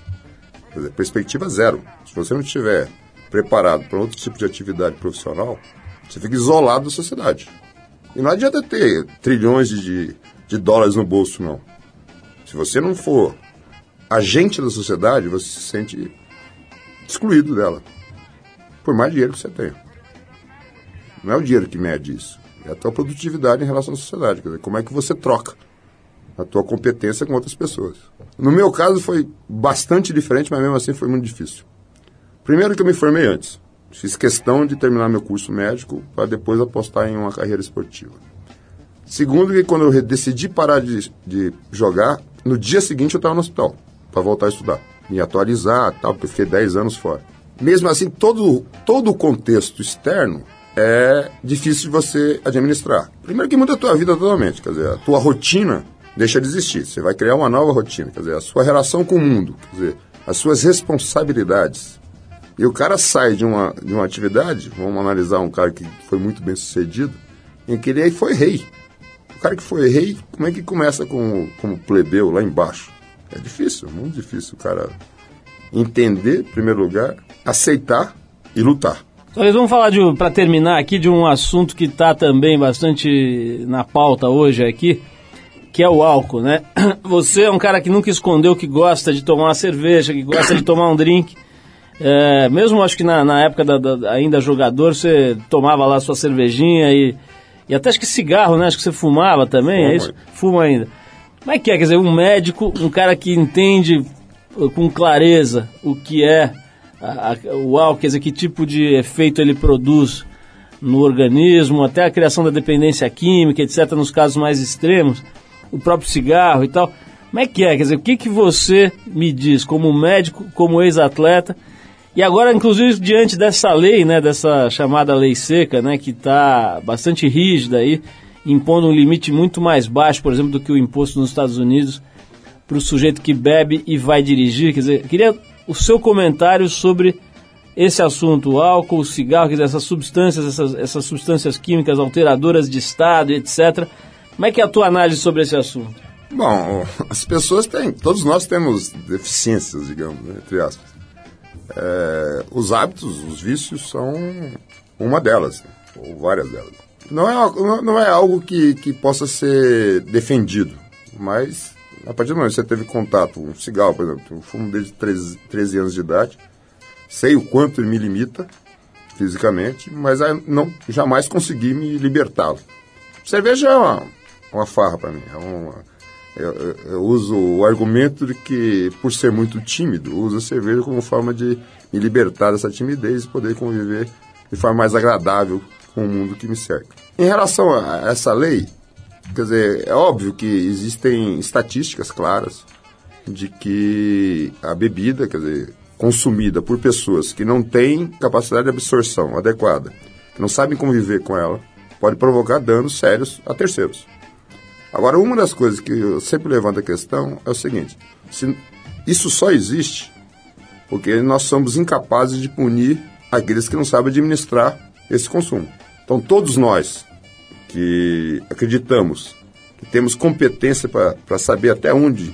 Quer dizer, perspectiva zero. Se você não estiver preparado para outro tipo de atividade profissional, você fica isolado da sociedade. E não adianta ter trilhões de, de dólares no bolso, não. Se você não for agente da sociedade, você se sente excluído dela. Por mais dinheiro que você tenha. Não é o dinheiro que mede isso. É a tua produtividade em relação à sociedade. Quer dizer, como é que você troca a tua competência com outras pessoas. No meu caso foi bastante diferente, mas mesmo assim foi muito difícil. Primeiro que eu me formei antes. Fiz questão de terminar meu curso médico para depois apostar em uma carreira esportiva. Segundo, que quando eu decidi parar de, de jogar, no dia seguinte eu estava no hospital para voltar a estudar, me atualizar, tal, porque fiquei 10 anos fora. Mesmo assim, todo, todo o contexto externo é difícil de você administrar. Primeiro que muda a tua vida totalmente, quer dizer, a tua rotina deixa de existir. Você vai criar uma nova rotina, quer dizer, a sua relação com o mundo, quer dizer, as suas responsabilidades e o cara sai de uma, de uma atividade, vamos analisar um cara que foi muito bem sucedido, em que ele foi rei. O cara que foi rei, como é que começa como, como plebeu lá embaixo? É difícil, muito difícil o cara entender, em primeiro lugar, aceitar e lutar. Nós vamos falar, para terminar aqui, de um assunto que está também bastante na pauta hoje aqui, que é o álcool, né? Você é um cara que nunca escondeu que gosta de tomar uma cerveja, que gosta de tomar um drink. É, mesmo acho que na, na época da, da, ainda jogador, você tomava lá sua cervejinha e, e até acho que cigarro, né? Acho que você fumava também, Fuma. é isso? Fuma ainda. Como é que é? Quer dizer, um médico, um cara que entende com clareza o que é a, a, o álcool, quer dizer, que tipo de efeito ele produz no organismo, até a criação da dependência química, etc., nos casos mais extremos. o próprio cigarro e tal. Como é que é? Quer dizer, o que, que você me diz como médico, como ex-atleta? E agora, inclusive, diante dessa lei, né, dessa chamada lei seca, né, que está bastante rígida aí, impondo um limite muito mais baixo, por exemplo, do que o imposto nos Estados Unidos para o sujeito que bebe e vai dirigir. Quer dizer, queria o seu comentário sobre esse assunto, o álcool, o cigarro, quer dizer, essas substâncias, essas, essas substâncias químicas alteradoras de estado, etc. Como é que é a tua análise sobre esse assunto? Bom, as pessoas têm, todos nós temos deficiências, digamos, né, entre aspas. É, os hábitos, os vícios são uma delas, né, ou várias delas. Não é, não é algo que, que possa ser defendido, mas a partir do momento que você teve contato, um cigarro, por exemplo, eu fumo desde 13, 13 anos de idade, sei o quanto ele me limita fisicamente, mas não jamais consegui me libertá-lo. Cerveja é uma, uma farra para mim, é uma, eu, eu, uso o argumento de que, por ser muito tímido, uso a cerveja como forma de me libertar dessa timidez e poder conviver de forma mais agradável com o mundo que me cerca. Em relação a essa lei, quer dizer, é óbvio que existem estatísticas claras de que a bebida, quer dizer, consumida por pessoas que não têm capacidade de absorção adequada, que não sabem conviver com ela, pode provocar danos sérios a terceiros. Agora, uma das coisas que eu sempre levanto a questão é o seguinte: se isso só existe porque nós somos incapazes de punir aqueles que não sabem administrar esse consumo. Então, todos nós que acreditamos que temos competência para saber até onde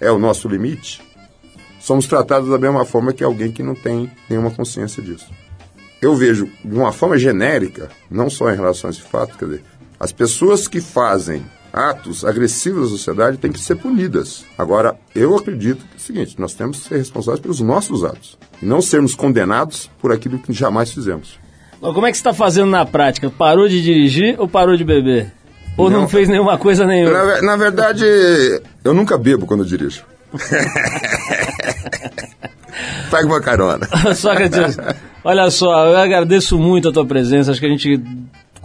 é o nosso limite, somos tratados da mesma forma que alguém que não tem nenhuma consciência disso. Eu vejo, de uma forma genérica, não só em relação a esse fato, quer dizer, as pessoas que fazem atos agressivos da sociedade têm que ser punidas. Agora, eu acredito que é o seguinte: nós temos que ser responsáveis pelos nossos atos e não sermos condenados por aquilo que jamais fizemos. Como é que você está fazendo na prática? Parou de dirigir ou parou de beber? Ou não, não fez nenhuma coisa nenhuma? Na, na verdade, eu nunca bebo quando dirijo. Pega uma carona. Sócrates, olha só, eu agradeço muito a tua presença. Acho que a gente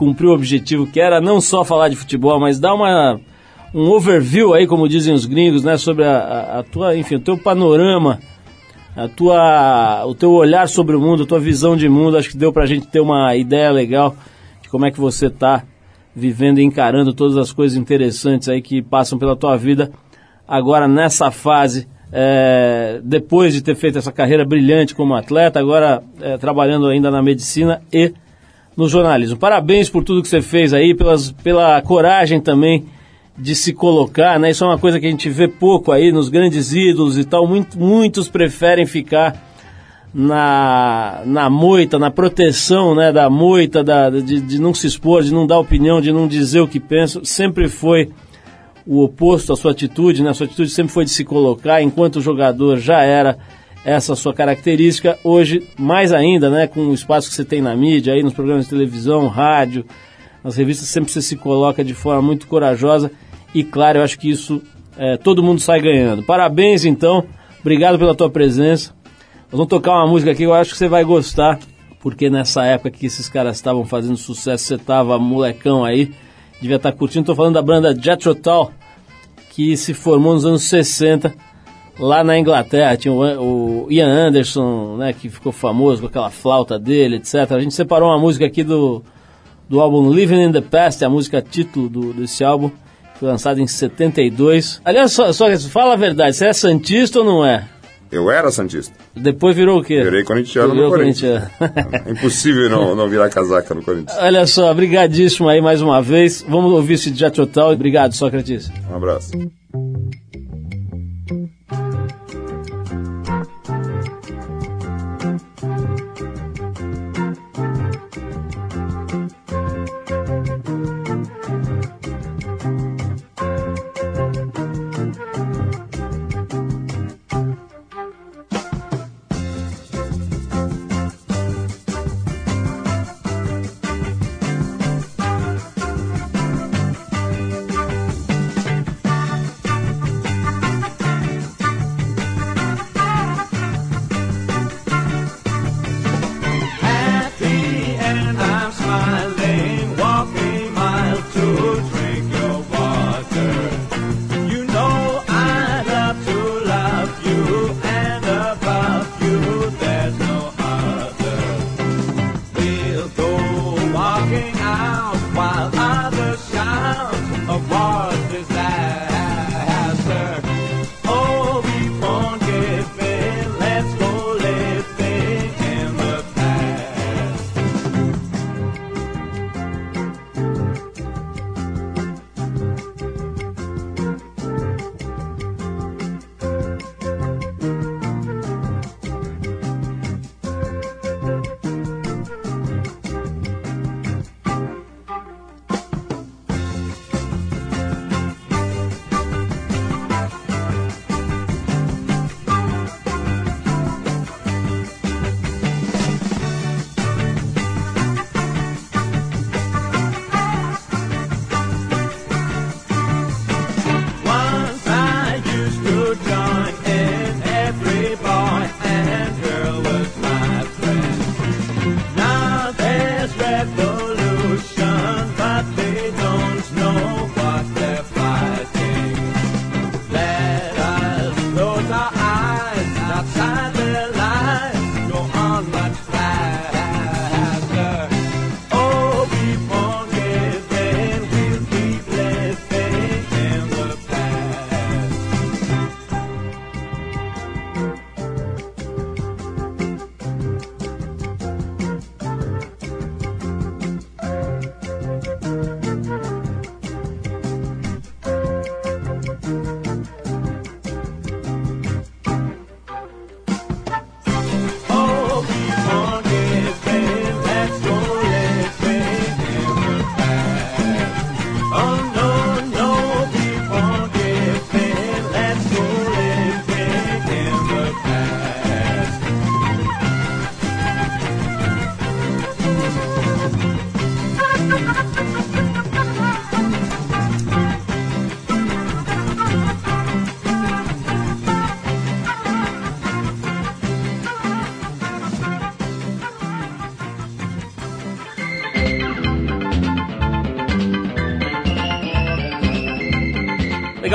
cumpriu o objetivo que era não só falar de futebol, mas dar uma, um overview aí, como dizem os gringos, né, sobre a, a, a tua, enfim, o teu panorama, a tua, o teu olhar sobre o mundo, a tua visão de mundo. Acho que deu pra gente ter uma ideia legal de como é que você tá vivendo e encarando todas as coisas interessantes aí que passam pela tua vida agora nessa fase. É, depois de ter feito essa carreira brilhante como atleta, agora é, trabalhando ainda na medicina e no jornalismo. Parabéns por tudo que você fez aí, pelas, pela coragem também de se colocar, né? Isso é uma coisa que a gente vê pouco aí nos grandes ídolos e tal. Muito, muitos preferem ficar na, na moita, na proteção né, da moita, da, de, de não se expor, de não dar opinião, de não dizer o que pensa. Sempre foi o oposto à sua atitude, né? A sua atitude sempre foi de se colocar, enquanto o jogador já era essa sua característica. Hoje, mais ainda, né, com o espaço que você tem na mídia, aí nos programas de televisão, rádio, nas revistas, sempre você se coloca de forma muito corajosa e, claro, eu acho que isso é, todo mundo sai ganhando. Parabéns, então. Obrigado pela tua presença. Nós vamos tocar uma música aqui eu acho que você vai gostar, porque nessa época que esses caras estavam fazendo sucesso, você estava molecão aí, devia estar tá curtindo. Estou falando da banda Jethro Tull, que se formou nos anos 60 lá na Inglaterra tinha o, Ian Anderson, né, que ficou famoso com aquela flauta dele, etc. A gente separou uma música aqui do, do álbum Living in the Past, a música título do, desse álbum, foi lançado em 72. Aliás, só, só fala a verdade, você é santista ou não é? Eu era santista. Depois virou o quê? Virei corintiano virou no Corinthians. Corintiano. É impossível não, não virar casaca no Corinthians. Olha só, brigadíssimo aí mais uma vez. Vamos ouvir esse Jet Total. Obrigado, Sócrates. Um abraço.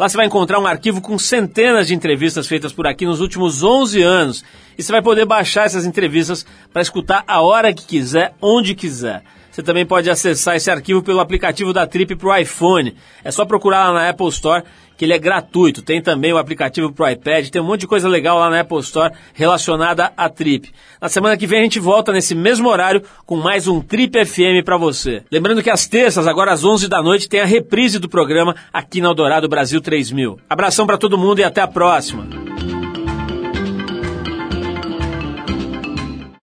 Lá você vai encontrar um arquivo com centenas de entrevistas feitas por aqui nos últimos 11 anos. E você vai poder baixar essas entrevistas para escutar a hora que quiser, onde quiser. Você também pode acessar esse arquivo pelo aplicativo da Trip para o iPhone. É só procurar lá na Apple Store, que ele é gratuito. Tem também o aplicativo para o iPad, tem um monte de coisa legal lá na Apple Store relacionada à Trip. Na semana que vem a gente volta nesse mesmo horário com mais um Trip FM para você. Lembrando que às terças, agora às 11 da noite, tem a reprise do programa aqui na Eldorado Brasil 3000. Abração para todo mundo e até a próxima.